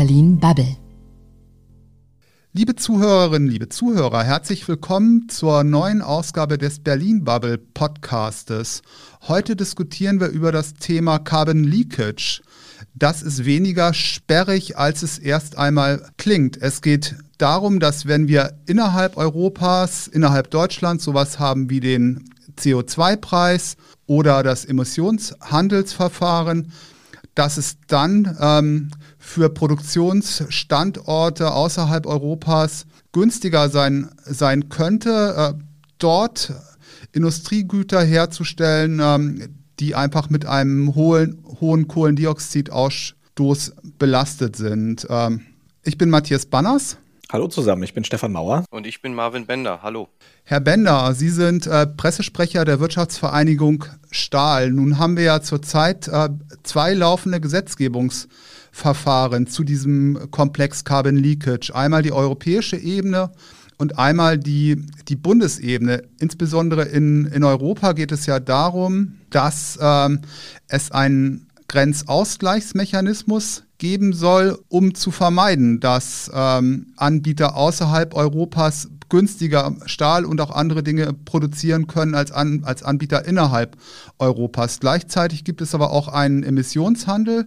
Berlin Bubble. Liebe Zuhörerinnen, liebe Zuhörer, herzlich willkommen zur neuen Ausgabe des Berlin Bubble Podcastes. Heute diskutieren wir über das Thema Carbon Leakage. Das ist weniger sperrig, als es erst einmal klingt. Es geht darum, dass wenn wir innerhalb Europas, innerhalb Deutschlands sowas haben wie den CO2-Preis oder das Emissionshandelsverfahren, dass es dann ähm, für Produktionsstandorte außerhalb Europas günstiger sein, sein könnte, äh, dort Industriegüter herzustellen, ähm, die einfach mit einem hohen, hohen Kohlendioxidausstoß belastet sind. Ähm, ich bin Matthias Banners. Hallo zusammen, ich bin Stefan Mauer. Und ich bin Marvin Bender. Hallo. Herr Bender, Sie sind äh, Pressesprecher der Wirtschaftsvereinigung Stahl. Nun haben wir ja zurzeit äh, zwei laufende Gesetzgebungsverfahren zu diesem Komplex Carbon Leakage. Einmal die europäische Ebene und einmal die, die Bundesebene. Insbesondere in, in Europa geht es ja darum, dass ähm, es einen Grenzausgleichsmechanismus geben soll, um zu vermeiden, dass ähm, Anbieter außerhalb Europas günstiger Stahl und auch andere Dinge produzieren können als, an, als Anbieter innerhalb Europas. Gleichzeitig gibt es aber auch einen Emissionshandel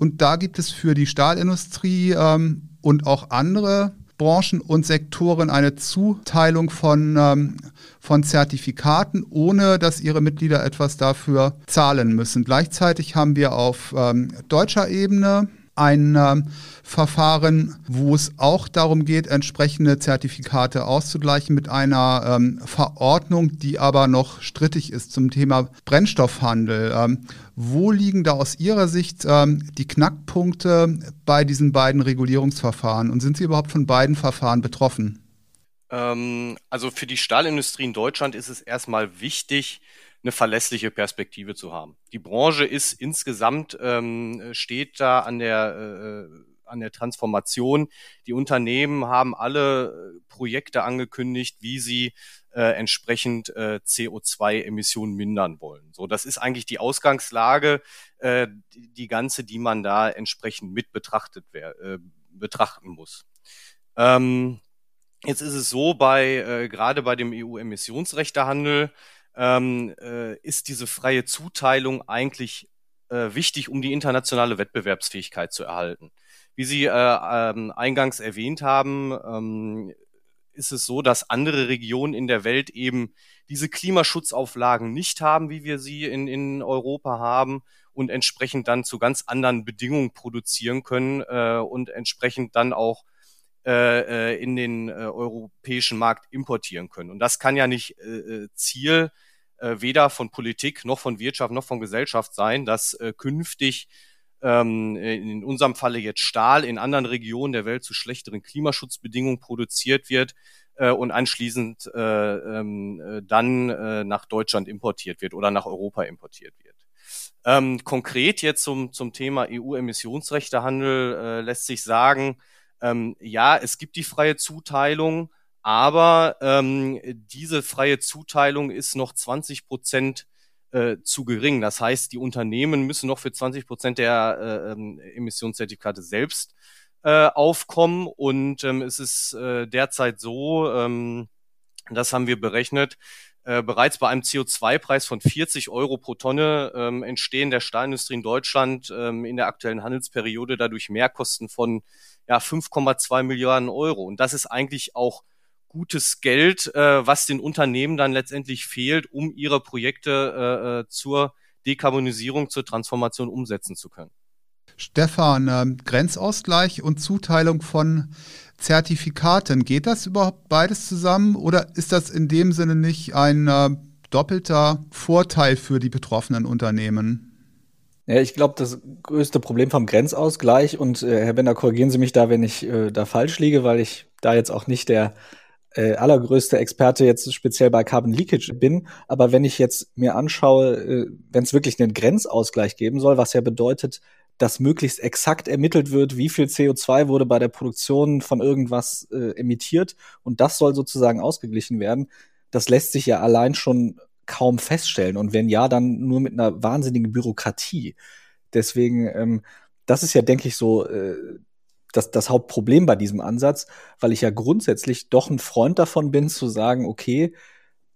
und da gibt es für die Stahlindustrie ähm, und auch andere Branchen und Sektoren eine Zuteilung von, ähm, von Zertifikaten, ohne dass ihre Mitglieder etwas dafür zahlen müssen. Gleichzeitig haben wir auf ähm, deutscher Ebene ein äh, Verfahren, wo es auch darum geht, entsprechende Zertifikate auszugleichen mit einer ähm, Verordnung, die aber noch strittig ist zum Thema Brennstoffhandel. Ähm, wo liegen da aus Ihrer Sicht ähm, die Knackpunkte bei diesen beiden Regulierungsverfahren und sind Sie überhaupt von beiden Verfahren betroffen? Ähm, also für die Stahlindustrie in Deutschland ist es erstmal wichtig, eine verlässliche Perspektive zu haben. Die Branche ist insgesamt, ähm, steht da an der, äh, an der Transformation. Die Unternehmen haben alle äh, Projekte angekündigt, wie sie äh, entsprechend äh, CO2-Emissionen mindern wollen. So, das ist eigentlich die Ausgangslage, äh, die, die ganze, die man da entsprechend mit betrachtet wer, äh, betrachten muss. Ähm, jetzt ist es so, bei äh, gerade bei dem EU-Emissionsrechtehandel ähm, äh, ist diese freie Zuteilung eigentlich äh, wichtig, um die internationale Wettbewerbsfähigkeit zu erhalten. Wie Sie äh, ähm, eingangs erwähnt haben, ähm, ist es so, dass andere Regionen in der Welt eben diese Klimaschutzauflagen nicht haben, wie wir sie in, in Europa haben und entsprechend dann zu ganz anderen Bedingungen produzieren können äh, und entsprechend dann auch äh, äh in den äh, europäischen Markt importieren können. Und das kann ja nicht äh, äh Ziel äh, weder von Politik noch von Wirtschaft noch von Gesellschaft sein, dass äh, künftig ähm, in unserem Falle jetzt Stahl in anderen Regionen der Welt zu schlechteren Klimaschutzbedingungen produziert wird äh, und anschließend äh, ähm, äh, dann äh, nach Deutschland importiert wird oder nach Europa importiert wird. Ähm, konkret jetzt zum, zum Thema EU-Emissionsrechtehandel äh, lässt sich sagen, ähm, ja, es gibt die freie Zuteilung, aber ähm, diese freie Zuteilung ist noch 20 Prozent äh, zu gering. Das heißt, die Unternehmen müssen noch für 20 Prozent der äh, ähm, Emissionszertifikate selbst äh, aufkommen. Und ähm, es ist äh, derzeit so, ähm, das haben wir berechnet, äh, bereits bei einem CO2-Preis von 40 Euro pro Tonne ähm, entstehen der Stahlindustrie in Deutschland ähm, in der aktuellen Handelsperiode dadurch Mehrkosten von ja, 5,2 Milliarden Euro. Und das ist eigentlich auch gutes Geld, äh, was den Unternehmen dann letztendlich fehlt, um ihre Projekte äh, äh, zur Dekarbonisierung, zur Transformation umsetzen zu können. Stefan, äh, Grenzausgleich und Zuteilung von Zertifikaten, geht das überhaupt beides zusammen oder ist das in dem Sinne nicht ein äh, doppelter Vorteil für die betroffenen Unternehmen? Ja, ich glaube, das größte Problem vom Grenzausgleich, und äh, Herr Bender, korrigieren Sie mich da, wenn ich äh, da falsch liege, weil ich da jetzt auch nicht der äh, allergrößte Experte jetzt speziell bei Carbon Leakage bin. Aber wenn ich jetzt mir anschaue, äh, wenn es wirklich einen Grenzausgleich geben soll, was ja bedeutet, dass möglichst exakt ermittelt wird, wie viel CO2 wurde bei der Produktion von irgendwas äh, emittiert und das soll sozusagen ausgeglichen werden. Das lässt sich ja allein schon kaum feststellen und wenn ja, dann nur mit einer wahnsinnigen Bürokratie. Deswegen, ähm, das ist ja, denke ich, so äh, das, das Hauptproblem bei diesem Ansatz, weil ich ja grundsätzlich doch ein Freund davon bin, zu sagen, okay,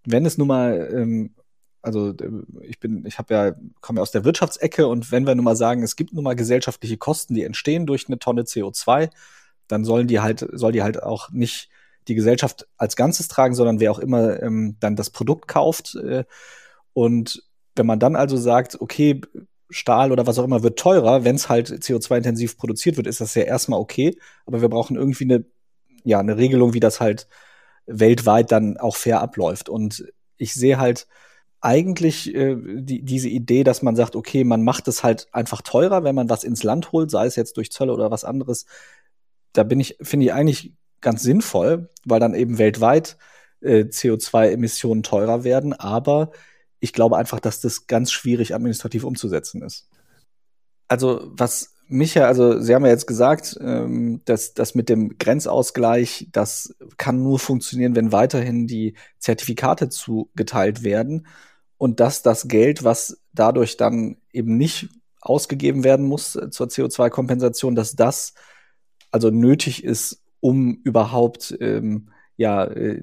wenn es nun mal, ähm, also äh, ich bin, ich habe ja, komme ja aus der Wirtschaftsecke und wenn wir nun mal sagen, es gibt nun mal gesellschaftliche Kosten, die entstehen durch eine Tonne CO2, dann sollen die halt, soll die halt auch nicht die Gesellschaft als Ganzes tragen, sondern wer auch immer ähm, dann das Produkt kauft. Äh, und wenn man dann also sagt, okay, Stahl oder was auch immer wird teurer, wenn es halt CO2-intensiv produziert wird, ist das ja erstmal okay. Aber wir brauchen irgendwie eine, ja, eine Regelung, wie das halt weltweit dann auch fair abläuft. Und ich sehe halt eigentlich äh, die, diese Idee, dass man sagt, okay, man macht es halt einfach teurer, wenn man was ins Land holt, sei es jetzt durch Zölle oder was anderes. Da bin ich, finde ich eigentlich ganz sinnvoll, weil dann eben weltweit äh, CO2-Emissionen teurer werden. Aber ich glaube einfach, dass das ganz schwierig administrativ umzusetzen ist. Also was mich ja, also Sie haben ja jetzt gesagt, ähm, dass das mit dem Grenzausgleich, das kann nur funktionieren, wenn weiterhin die Zertifikate zugeteilt werden und dass das Geld, was dadurch dann eben nicht ausgegeben werden muss äh, zur CO2-Kompensation, dass das also nötig ist, um überhaupt ähm, ja äh,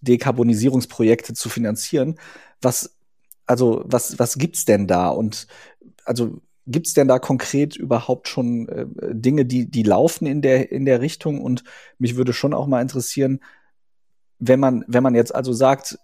Dekarbonisierungsprojekte zu finanzieren. Was, also, was, was gibt's denn da? Und also gibt's denn da konkret überhaupt schon äh, Dinge, die, die laufen in der, in der Richtung? Und mich würde schon auch mal interessieren, wenn man, wenn man jetzt also sagt,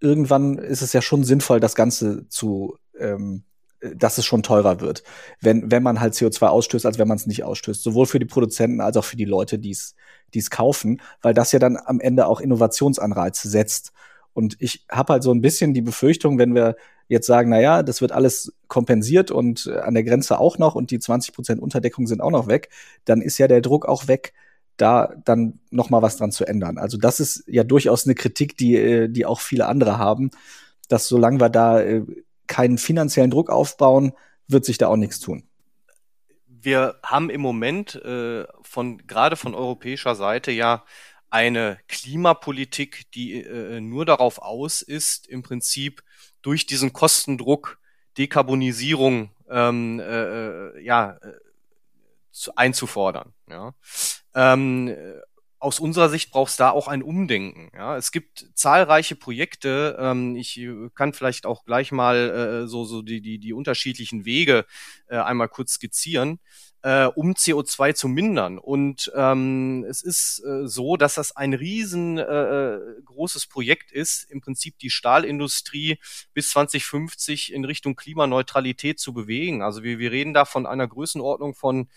irgendwann ist es ja schon sinnvoll, das Ganze zu, ähm, dass es schon teurer wird, wenn, wenn man halt CO2 ausstößt, als wenn man es nicht ausstößt. Sowohl für die Produzenten als auch für die Leute, die es kaufen, weil das ja dann am Ende auch Innovationsanreize setzt. Und ich habe halt so ein bisschen die Befürchtung, wenn wir jetzt sagen, na ja, das wird alles kompensiert und äh, an der Grenze auch noch und die 20 Prozent Unterdeckung sind auch noch weg, dann ist ja der Druck auch weg, da dann noch mal was dran zu ändern. Also das ist ja durchaus eine Kritik, die äh, die auch viele andere haben, dass solange wir da äh, keinen finanziellen Druck aufbauen, wird sich da auch nichts tun wir haben im Moment äh, von gerade von europäischer Seite ja eine Klimapolitik, die äh, nur darauf aus ist, im Prinzip durch diesen Kostendruck Dekarbonisierung ähm, äh, ja, äh, zu, einzufordern. Ja. Ähm, aus unserer Sicht braucht es da auch ein Umdenken. Ja, es gibt zahlreiche Projekte. Ähm, ich äh, kann vielleicht auch gleich mal äh, so so die die die unterschiedlichen Wege äh, einmal kurz skizzieren, äh, um CO2 zu mindern. Und ähm, es ist äh, so, dass das ein riesen äh, großes Projekt ist, im Prinzip die Stahlindustrie bis 2050 in Richtung Klimaneutralität zu bewegen. Also wir wir reden da von einer Größenordnung von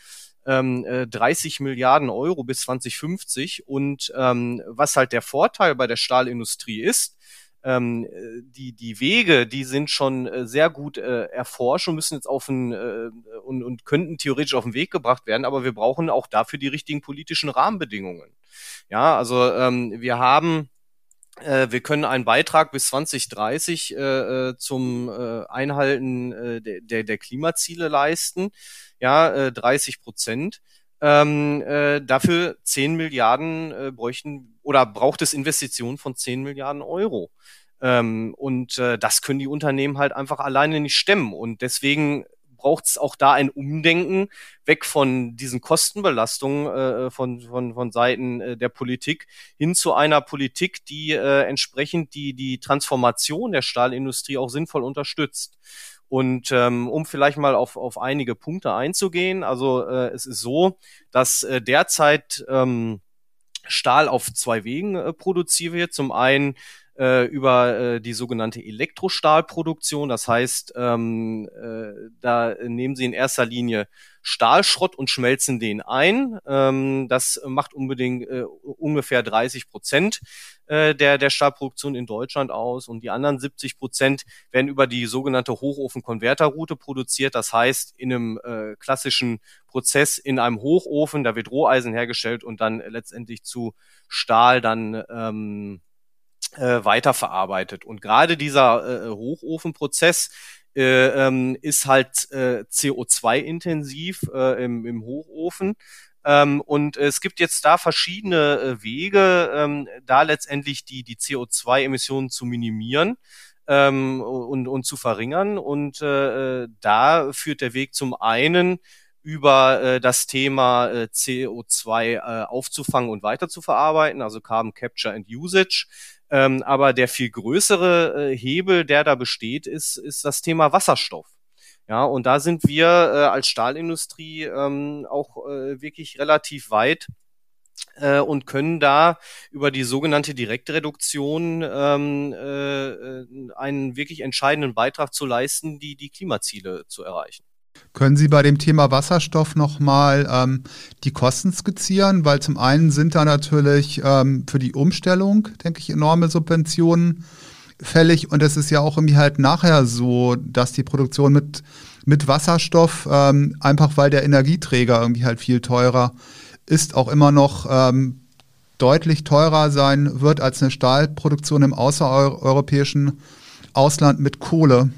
ähm, 30 äh, Milliarden Euro bis 2050. Und ähm, was halt der Vorteil bei der Stahlindustrie ist, ähm, die, die Wege, die sind schon äh, sehr gut äh, erforscht und müssen jetzt auf ein, äh, und, und könnten theoretisch auf den Weg gebracht werden, aber wir brauchen auch dafür die richtigen politischen Rahmenbedingungen. Ja, also ähm, wir haben äh, wir können einen Beitrag bis 2030 äh, zum äh, Einhalten äh, der, der Klimaziele leisten ja, äh, 30 Prozent. Ähm, äh, dafür 10 Milliarden äh, bräuchten oder braucht es Investitionen von 10 Milliarden Euro. Ähm, und äh, das können die Unternehmen halt einfach alleine nicht stemmen. Und deswegen braucht es auch da ein Umdenken weg von diesen Kostenbelastungen äh, von, von, von Seiten äh, der Politik hin zu einer Politik, die äh, entsprechend die, die Transformation der Stahlindustrie auch sinnvoll unterstützt. Und ähm, um vielleicht mal auf, auf einige Punkte einzugehen, also äh, es ist so, dass äh, derzeit ähm, Stahl auf zwei Wegen äh, produziert wird. Zum einen äh, über äh, die sogenannte Elektrostahlproduktion. Das heißt, ähm, äh, da nehmen sie in erster Linie Stahlschrott und schmelzen den ein. Ähm, das macht unbedingt äh, ungefähr 30 Prozent äh, der, der Stahlproduktion in Deutschland aus und die anderen 70 Prozent werden über die sogenannte Hochofen-Konverterroute produziert. Das heißt, in einem äh, klassischen Prozess in einem Hochofen, da wird Roheisen hergestellt und dann letztendlich zu Stahl dann ähm, äh, weiterverarbeitet. Und gerade dieser äh, Hochofenprozess äh, ähm, ist halt äh, CO2-intensiv äh, im, im Hochofen. Ähm, und es gibt jetzt da verschiedene äh, Wege, ähm, da letztendlich die, die CO2-Emissionen zu minimieren ähm, und, und zu verringern. Und äh, da führt der Weg zum einen über äh, das Thema äh, CO2 äh, aufzufangen und weiter zu verarbeiten, also Carbon Capture and Usage. Ähm, aber der viel größere äh, Hebel, der da besteht, ist, ist das Thema Wasserstoff. Ja, und da sind wir äh, als Stahlindustrie ähm, auch äh, wirklich relativ weit äh, und können da über die sogenannte Direktreduktion ähm, äh, einen wirklich entscheidenden Beitrag zu leisten, die die Klimaziele zu erreichen. Können Sie bei dem Thema Wasserstoff nochmal ähm, die Kosten skizzieren? Weil zum einen sind da natürlich ähm, für die Umstellung, denke ich, enorme Subventionen fällig. Und es ist ja auch irgendwie halt nachher so, dass die Produktion mit, mit Wasserstoff, ähm, einfach weil der Energieträger irgendwie halt viel teurer ist, auch immer noch ähm, deutlich teurer sein wird als eine Stahlproduktion im außereuropäischen Ausland mit Kohle.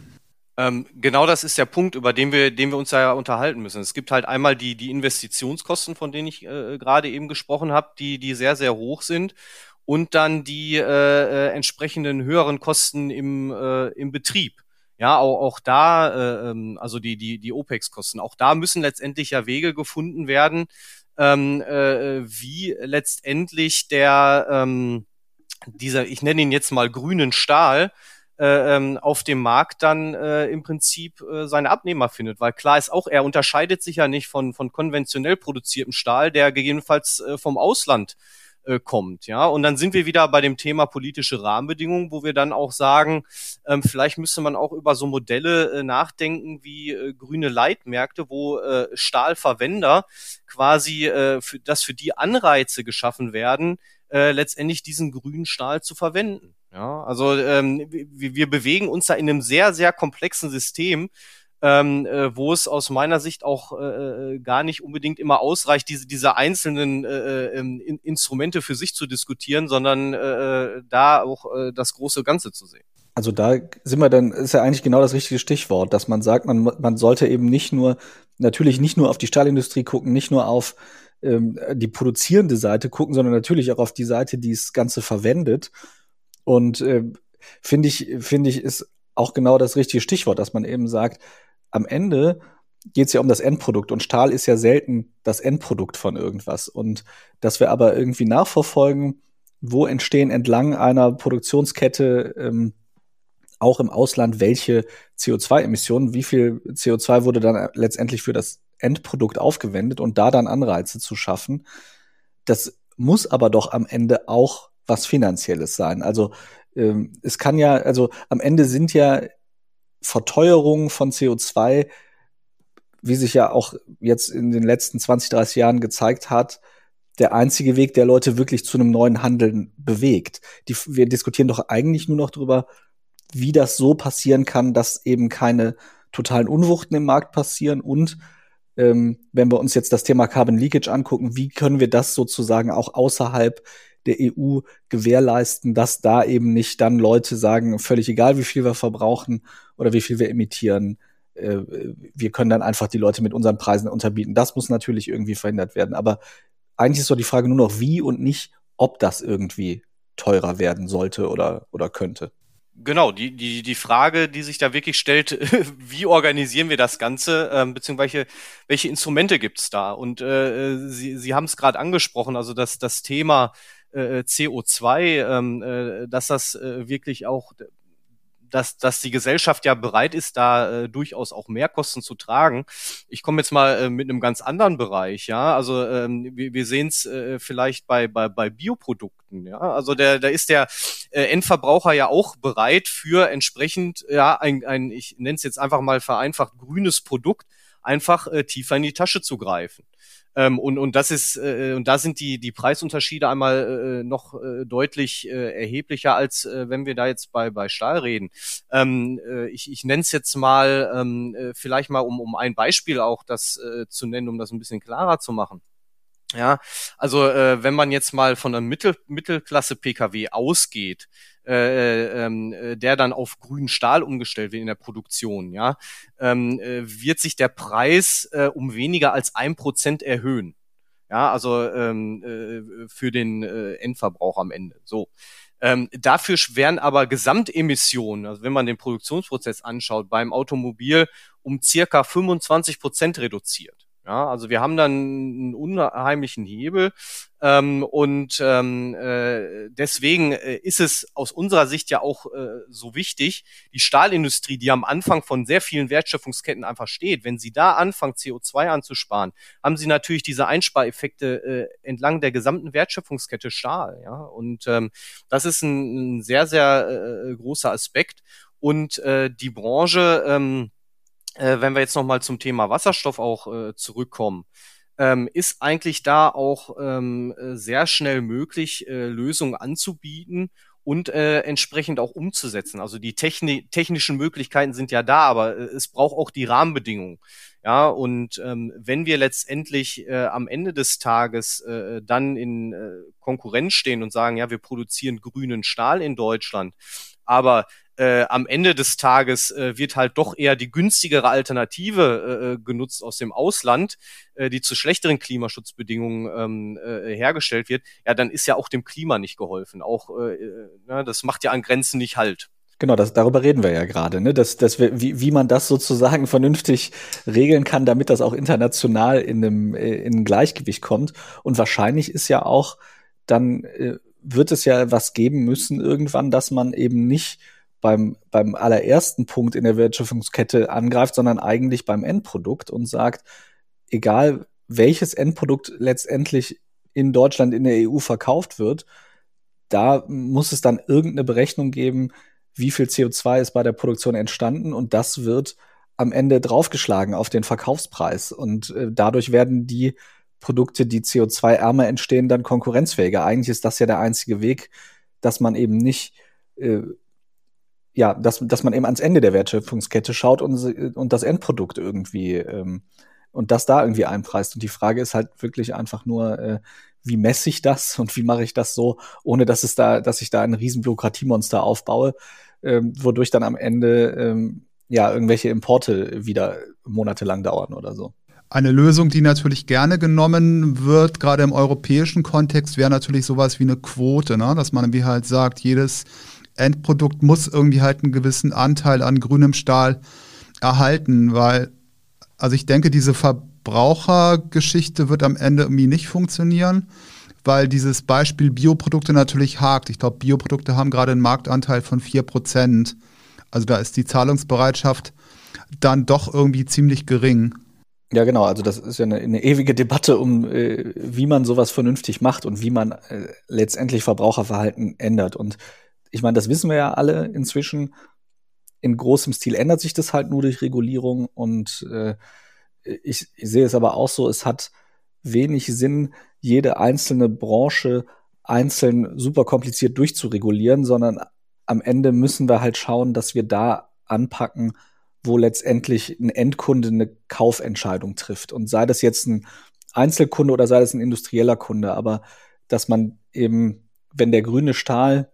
Ähm, genau das ist der Punkt, über den wir, den wir uns ja unterhalten müssen. Es gibt halt einmal die, die Investitionskosten, von denen ich äh, gerade eben gesprochen habe, die, die sehr, sehr hoch sind. Und dann die äh, äh, entsprechenden höheren Kosten im, äh, im Betrieb. Ja, auch, auch da, äh, ähm, also die, die, die OPEX-Kosten, auch da müssen letztendlich ja Wege gefunden werden, ähm, äh, wie letztendlich der, ähm, dieser, ich nenne ihn jetzt mal grünen Stahl, äh, ähm, auf dem Markt dann äh, im Prinzip äh, seine Abnehmer findet. Weil klar ist auch, er unterscheidet sich ja nicht von, von konventionell produziertem Stahl, der gegebenenfalls äh, vom Ausland äh, kommt. Ja, und dann sind wir wieder bei dem Thema politische Rahmenbedingungen, wo wir dann auch sagen, ähm, vielleicht müsste man auch über so Modelle äh, nachdenken wie äh, grüne Leitmärkte, wo äh, Stahlverwender quasi, äh, für, dass für die Anreize geschaffen werden, äh, letztendlich diesen grünen Stahl zu verwenden. Ja, also ähm, wir, wir bewegen uns da in einem sehr, sehr komplexen System, ähm, äh, wo es aus meiner Sicht auch äh, äh gar nicht unbedingt immer ausreicht, diese, diese einzelnen äh, äh ähm, in, Instrumente für sich zu diskutieren, sondern äh, äh, da auch äh, das große Ganze zu sehen. Also da sind wir dann, ist ja eigentlich genau das richtige Stichwort, dass man sagt, man, man sollte eben nicht nur, natürlich nicht nur auf die Stahlindustrie gucken, nicht nur auf ähm, die produzierende Seite gucken, sondern natürlich auch auf die Seite, die das Ganze verwendet und äh, finde ich, finde ich, ist auch genau das richtige Stichwort, dass man eben sagt, am Ende geht es ja um das Endprodukt und Stahl ist ja selten das Endprodukt von irgendwas. Und dass wir aber irgendwie nachverfolgen, wo entstehen entlang einer Produktionskette ähm, auch im Ausland welche CO2-Emissionen, wie viel CO2 wurde dann letztendlich für das Endprodukt aufgewendet und da dann Anreize zu schaffen. Das muss aber doch am Ende auch was Finanzielles sein. Also ähm, es kann ja, also am Ende sind ja Verteuerungen von CO2, wie sich ja auch jetzt in den letzten 20, 30 Jahren gezeigt hat, der einzige Weg, der Leute wirklich zu einem neuen Handeln bewegt. Die, wir diskutieren doch eigentlich nur noch darüber, wie das so passieren kann, dass eben keine totalen Unwuchten im Markt passieren und ähm, wenn wir uns jetzt das Thema Carbon Leakage angucken, wie können wir das sozusagen auch außerhalb der EU gewährleisten, dass da eben nicht dann Leute sagen, völlig egal, wie viel wir verbrauchen oder wie viel wir emittieren, äh, wir können dann einfach die Leute mit unseren Preisen unterbieten. Das muss natürlich irgendwie verhindert werden. Aber eigentlich ist doch die Frage nur noch, wie und nicht, ob das irgendwie teurer werden sollte oder, oder könnte. Genau, die, die, die Frage, die sich da wirklich stellt, wie organisieren wir das Ganze, ähm, beziehungsweise welche Instrumente gibt's da? Und äh, Sie, Sie haben es gerade angesprochen, also das, das Thema äh, CO2, ähm, äh, dass das äh, wirklich auch dass, dass die Gesellschaft ja bereit ist, da äh, durchaus auch Mehrkosten zu tragen. Ich komme jetzt mal äh, mit einem ganz anderen Bereich, ja. Also ähm, wir, wir sehen es äh, vielleicht bei, bei, bei Bioprodukten, ja. Also der, da ist der äh, Endverbraucher ja auch bereit für entsprechend, ja, ein, ein ich nenne es jetzt einfach mal vereinfacht, grünes Produkt einfach äh, tiefer in die Tasche zu greifen. Ähm, und, und das ist, äh, und da sind die, die Preisunterschiede einmal äh, noch äh, deutlich äh, erheblicher, als äh, wenn wir da jetzt bei, bei Stahl reden. Ähm, äh, ich ich nenne es jetzt mal ähm, äh, vielleicht mal, um, um ein Beispiel auch das äh, zu nennen, um das ein bisschen klarer zu machen. Ja, also äh, wenn man jetzt mal von einem Mittel, Mittelklasse-Pkw ausgeht, äh, äh, ähm, äh, der dann auf grünen Stahl umgestellt wird in der Produktion, ja, ähm, äh, wird sich der Preis äh, um weniger als ein Prozent erhöhen. Ja, also ähm, äh, für den äh, Endverbrauch am Ende. So. Ähm, dafür werden aber Gesamtemissionen, also wenn man den Produktionsprozess anschaut, beim Automobil um circa 25 Prozent reduziert. Ja, also wir haben dann einen unheimlichen Hebel ähm, und ähm, äh, deswegen äh, ist es aus unserer Sicht ja auch äh, so wichtig, die Stahlindustrie, die am Anfang von sehr vielen Wertschöpfungsketten einfach steht, wenn sie da anfangen, CO2 anzusparen, haben sie natürlich diese Einspareffekte äh, entlang der gesamten Wertschöpfungskette Stahl. Ja, und ähm, das ist ein, ein sehr sehr äh, großer Aspekt und äh, die Branche ähm, äh, wenn wir jetzt nochmal zum Thema Wasserstoff auch äh, zurückkommen, ähm, ist eigentlich da auch ähm, äh, sehr schnell möglich, äh, Lösungen anzubieten und äh, entsprechend auch umzusetzen. Also die Techni technischen Möglichkeiten sind ja da, aber äh, es braucht auch die Rahmenbedingungen. Ja, und ähm, wenn wir letztendlich äh, am Ende des Tages äh, dann in äh, Konkurrenz stehen und sagen, ja, wir produzieren grünen Stahl in Deutschland, aber äh, am Ende des Tages äh, wird halt doch eher die günstigere Alternative äh, äh, genutzt aus dem Ausland, äh, die zu schlechteren Klimaschutzbedingungen ähm, äh, hergestellt wird, ja, dann ist ja auch dem Klima nicht geholfen. Auch äh, äh ne, das macht ja an Grenzen nicht halt. Genau, das, darüber reden wir ja gerade, ne? dass, dass wir, wie, wie man das sozusagen vernünftig regeln kann, damit das auch international in einem äh, in ein Gleichgewicht kommt. Und wahrscheinlich ist ja auch dann äh, wird es ja was geben müssen irgendwann, dass man eben nicht beim, beim allerersten Punkt in der Wertschöpfungskette angreift, sondern eigentlich beim Endprodukt und sagt, egal welches Endprodukt letztendlich in Deutschland, in der EU verkauft wird, da muss es dann irgendeine Berechnung geben, wie viel CO2 ist bei der Produktion entstanden und das wird am Ende draufgeschlagen auf den Verkaufspreis und äh, dadurch werden die Produkte, die CO2-ärmer entstehen, dann konkurrenzfähiger. Eigentlich ist das ja der einzige Weg, dass man eben nicht äh, ja, dass, dass man eben ans Ende der Wertschöpfungskette schaut und, und das Endprodukt irgendwie ähm, und das da irgendwie einpreist. Und die Frage ist halt wirklich einfach nur, äh, wie messe ich das und wie mache ich das so, ohne dass es da, dass ich da ein riesen Bürokratiemonster aufbaue, ähm, wodurch dann am Ende ähm, ja irgendwelche Importe wieder monatelang dauern oder so. Eine Lösung, die natürlich gerne genommen wird, gerade im europäischen Kontext, wäre natürlich sowas wie eine Quote, ne? dass man wie halt sagt, jedes Endprodukt muss irgendwie halt einen gewissen Anteil an grünem Stahl erhalten, weil, also ich denke, diese Verbrauchergeschichte wird am Ende irgendwie nicht funktionieren, weil dieses Beispiel Bioprodukte natürlich hakt. Ich glaube, Bioprodukte haben gerade einen Marktanteil von 4%. Also da ist die Zahlungsbereitschaft dann doch irgendwie ziemlich gering. Ja, genau. Also das ist ja eine, eine ewige Debatte um, äh, wie man sowas vernünftig macht und wie man äh, letztendlich Verbraucherverhalten ändert. Und ich meine, das wissen wir ja alle inzwischen. In großem Stil ändert sich das halt nur durch Regulierung und äh, ich, ich sehe es aber auch so, es hat wenig Sinn, jede einzelne Branche einzeln super kompliziert durchzuregulieren, sondern am Ende müssen wir halt schauen, dass wir da anpacken, wo letztendlich ein Endkunde eine Kaufentscheidung trifft. Und sei das jetzt ein Einzelkunde oder sei das ein industrieller Kunde, aber dass man eben, wenn der grüne Stahl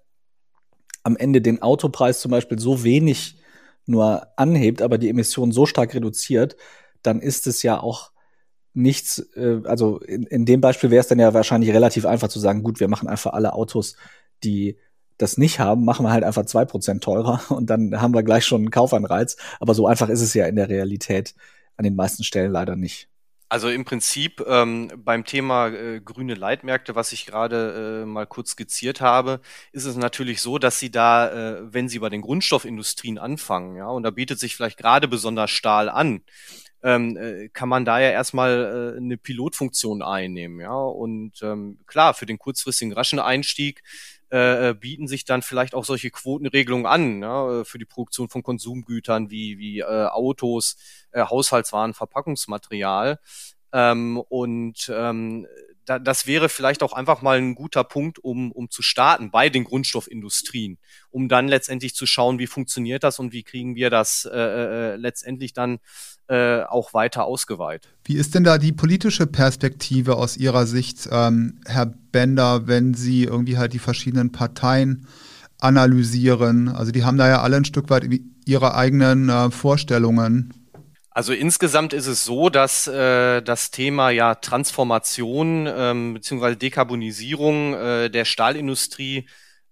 am Ende den Autopreis zum Beispiel so wenig nur anhebt, aber die Emissionen so stark reduziert, dann ist es ja auch nichts, äh, also in, in dem Beispiel wäre es dann ja wahrscheinlich relativ einfach zu sagen, gut, wir machen einfach alle Autos, die das nicht haben, machen wir halt einfach zwei Prozent teurer und dann haben wir gleich schon einen Kaufanreiz. Aber so einfach ist es ja in der Realität an den meisten Stellen leider nicht. Also im Prinzip ähm, beim Thema äh, grüne Leitmärkte, was ich gerade äh, mal kurz skizziert habe, ist es natürlich so, dass Sie da, äh, wenn Sie bei den Grundstoffindustrien anfangen, ja, und da bietet sich vielleicht gerade besonders Stahl an, ähm, äh, kann man da ja erstmal äh, eine Pilotfunktion einnehmen, ja. Und ähm, klar, für den kurzfristigen raschen Einstieg äh, äh, bieten sich dann vielleicht auch solche Quotenregelungen an, ja, für die Produktion von Konsumgütern wie, wie äh, Autos, äh, Haushaltswaren, Verpackungsmaterial. Ähm, und ähm, da, das wäre vielleicht auch einfach mal ein guter Punkt, um, um zu starten bei den Grundstoffindustrien, um dann letztendlich zu schauen, wie funktioniert das und wie kriegen wir das äh, äh, letztendlich dann äh, auch weiter ausgeweitet. Wie ist denn da die politische Perspektive aus Ihrer Sicht, ähm, Herr Bender, wenn Sie irgendwie halt die verschiedenen Parteien analysieren? Also die haben da ja alle ein Stück weit ihre eigenen äh, Vorstellungen. Also insgesamt ist es so, dass äh, das Thema ja Transformation ähm, bzw. Dekarbonisierung äh, der Stahlindustrie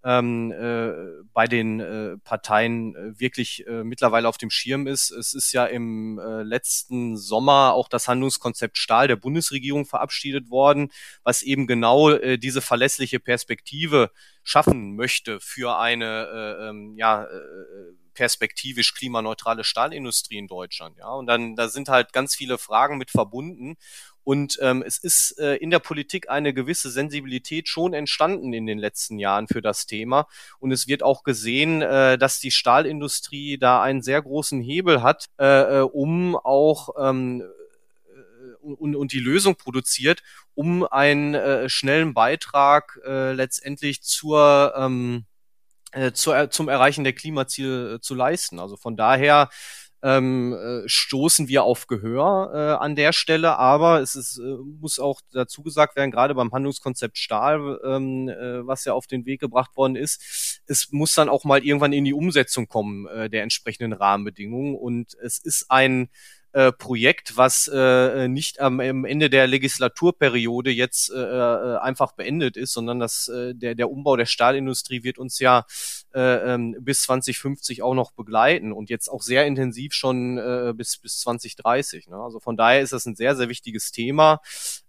ähm, äh, bei den äh, Parteien äh, wirklich äh, mittlerweile auf dem Schirm ist. Es ist ja im äh, letzten Sommer auch das Handlungskonzept Stahl der Bundesregierung verabschiedet worden, was eben genau äh, diese verlässliche Perspektive schaffen möchte für eine äh, ähm, ja, äh, perspektivisch klimaneutrale Stahlindustrie in Deutschland. Ja, und dann da sind halt ganz viele Fragen mit verbunden. Und ähm, es ist äh, in der Politik eine gewisse Sensibilität schon entstanden in den letzten Jahren für das Thema. Und es wird auch gesehen, äh, dass die Stahlindustrie da einen sehr großen Hebel hat, äh, äh um auch ähm, äh, und, und die Lösung produziert, um einen äh, schnellen Beitrag äh, letztendlich zur ähm, äh, zu, zum Erreichen der Klimaziele äh, zu leisten. Also von daher ähm, äh, stoßen wir auf Gehör äh, an der Stelle, aber es ist, äh, muss auch dazu gesagt werden, gerade beim Handlungskonzept Stahl, ähm, äh, was ja auf den Weg gebracht worden ist, es muss dann auch mal irgendwann in die Umsetzung kommen äh, der entsprechenden Rahmenbedingungen. Und es ist ein äh, Projekt, was äh, nicht am, am Ende der Legislaturperiode jetzt äh, äh, einfach beendet ist, sondern dass äh, der, der Umbau der Stahlindustrie wird uns ja äh, ähm, bis 2050 auch noch begleiten und jetzt auch sehr intensiv schon äh, bis, bis 2030. Ne? Also von daher ist das ein sehr, sehr wichtiges Thema,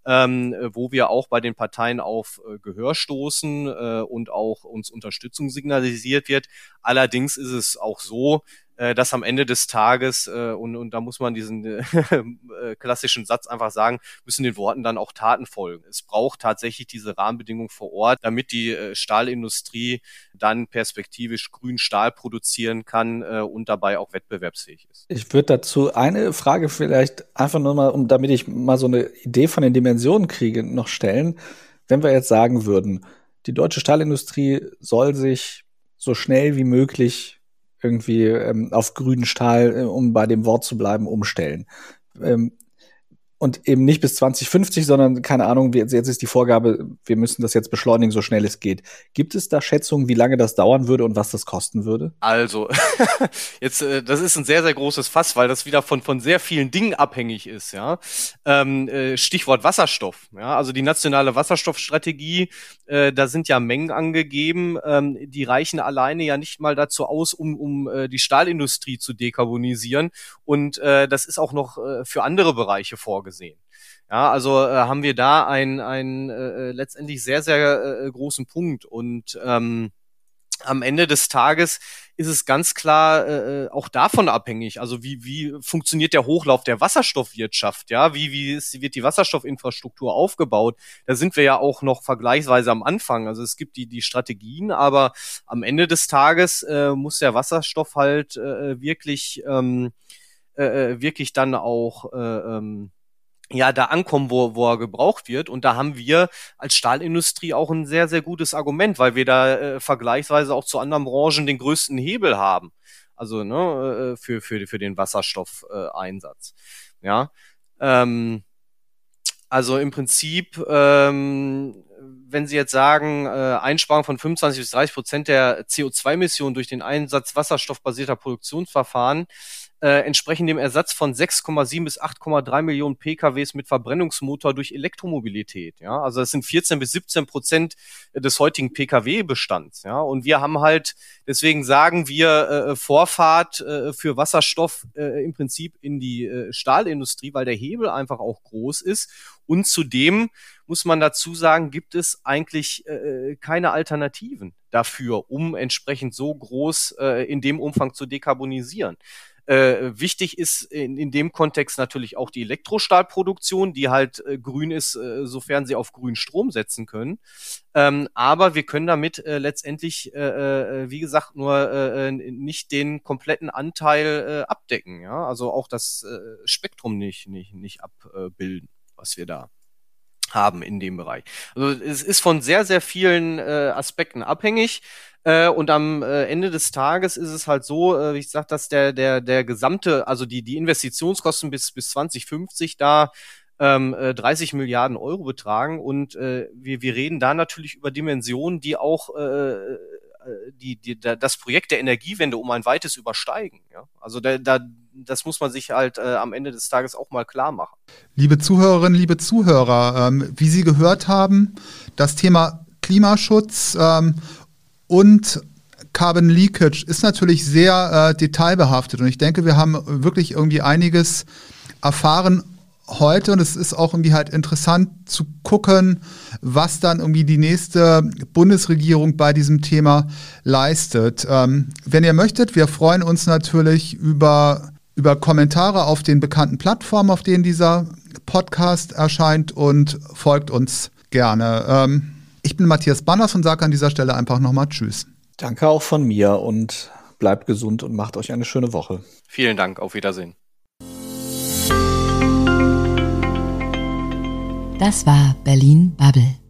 ähm, wo wir auch bei den Parteien auf äh, Gehör stoßen äh, und auch uns Unterstützung signalisiert wird. Allerdings ist es auch so, äh, dass am Ende des Tages, äh, und, und da muss man diesen äh, klassischen Satz einfach sagen, müssen den Worten dann auch Taten folgen. Es braucht tatsächlich diese Rahmenbedingungen vor Ort, damit die äh, Stahlindustrie dann perspektivisch grün Stahl produzieren kann äh, und dabei auch wettbewerbsfähig ist. Ich würde dazu eine Frage vielleicht einfach nur mal, um damit ich mal so eine Idee von den Dimensionen kriege, noch stellen. Wenn wir jetzt sagen würden, die deutsche Stahlindustrie soll sich so schnell wie möglich irgendwie ähm, auf grünen Stahl, äh, um bei dem Wort zu bleiben, umstellen. Ähm, und eben nicht bis 2050, sondern keine Ahnung, jetzt, ist die Vorgabe, wir müssen das jetzt beschleunigen, so schnell es geht. Gibt es da Schätzungen, wie lange das dauern würde und was das kosten würde? Also, jetzt, äh, das ist ein sehr, sehr großes Fass, weil das wieder von, von sehr vielen Dingen abhängig ist, ja. Ähm, äh, Stichwort Wasserstoff, ja. Also die nationale Wasserstoffstrategie, äh, da sind ja Mengen angegeben, ähm, die reichen alleine ja nicht mal dazu aus, um, um die Stahlindustrie zu dekarbonisieren. Und das ist auch noch für andere Bereiche vorgesehen gesehen. Ja, also äh, haben wir da einen, einen äh, letztendlich sehr, sehr äh, großen Punkt. Und ähm, am Ende des Tages ist es ganz klar äh, auch davon abhängig. Also wie, wie funktioniert der Hochlauf der Wasserstoffwirtschaft? Ja, wie, wie ist, wird die Wasserstoffinfrastruktur aufgebaut? Da sind wir ja auch noch vergleichsweise am Anfang. Also es gibt die, die Strategien, aber am Ende des Tages äh, muss der Wasserstoff halt äh, wirklich, ähm, äh, äh wirklich dann auch äh, ähm, ja da ankommen, wo, wo er gebraucht wird. Und da haben wir als Stahlindustrie auch ein sehr, sehr gutes Argument, weil wir da äh, vergleichsweise auch zu anderen Branchen den größten Hebel haben. Also ne, äh, für, für, für den Wasserstoffeinsatz. Äh, ja. Ähm, also im Prinzip, ähm, wenn Sie jetzt sagen, äh, Einsparung von 25 bis 30 Prozent der CO2-Emissionen durch den Einsatz wasserstoffbasierter Produktionsverfahren, äh, entsprechen dem Ersatz von 6,7 bis 8,3 Millionen PKWs mit Verbrennungsmotor durch Elektromobilität. Ja, also das sind 14 bis 17 Prozent des heutigen PKW-Bestands. Ja, und wir haben halt, deswegen sagen wir äh, Vorfahrt äh, für Wasserstoff äh, im Prinzip in die äh, Stahlindustrie, weil der Hebel einfach auch groß ist. Und zudem muss man dazu sagen, gibt es eigentlich äh, keine Alternativen dafür, um entsprechend so groß äh, in dem Umfang zu dekarbonisieren. Äh, wichtig ist in, in dem Kontext natürlich auch die Elektrostahlproduktion, die halt äh, grün ist, äh, sofern sie auf grünen Strom setzen können. Ähm, aber wir können damit äh, letztendlich, äh, äh, wie gesagt, nur äh, nicht den kompletten Anteil äh, abdecken. Ja? Also auch das äh, Spektrum nicht, nicht, nicht abbilden, was wir da haben in dem Bereich. Also es ist von sehr, sehr vielen äh, Aspekten abhängig. Äh, und am äh, Ende des Tages ist es halt so, äh, wie ich sage, dass der, der, der gesamte, also die, die Investitionskosten bis, bis 2050 da ähm, 30 äh, Milliarden Euro betragen. Und äh, wir, wir reden da natürlich über Dimensionen, die auch äh, die, die, das Projekt der Energiewende um ein weites übersteigen. Ja? Also da, da, das muss man sich halt äh, am Ende des Tages auch mal klar machen. Liebe Zuhörerinnen, liebe Zuhörer, ähm, wie Sie gehört haben, das Thema Klimaschutz ähm, und Carbon Leakage ist natürlich sehr äh, detailbehaftet und ich denke, wir haben wirklich irgendwie einiges erfahren heute und es ist auch irgendwie halt interessant zu gucken, was dann irgendwie die nächste Bundesregierung bei diesem Thema leistet. Ähm, wenn ihr möchtet, wir freuen uns natürlich über, über Kommentare auf den bekannten Plattformen, auf denen dieser Podcast erscheint und folgt uns gerne. Ähm, ich bin Matthias Banners und sage an dieser Stelle einfach nochmal Tschüss. Danke auch von mir und bleibt gesund und macht euch eine schöne Woche. Vielen Dank, auf Wiedersehen. Das war Berlin Bubble.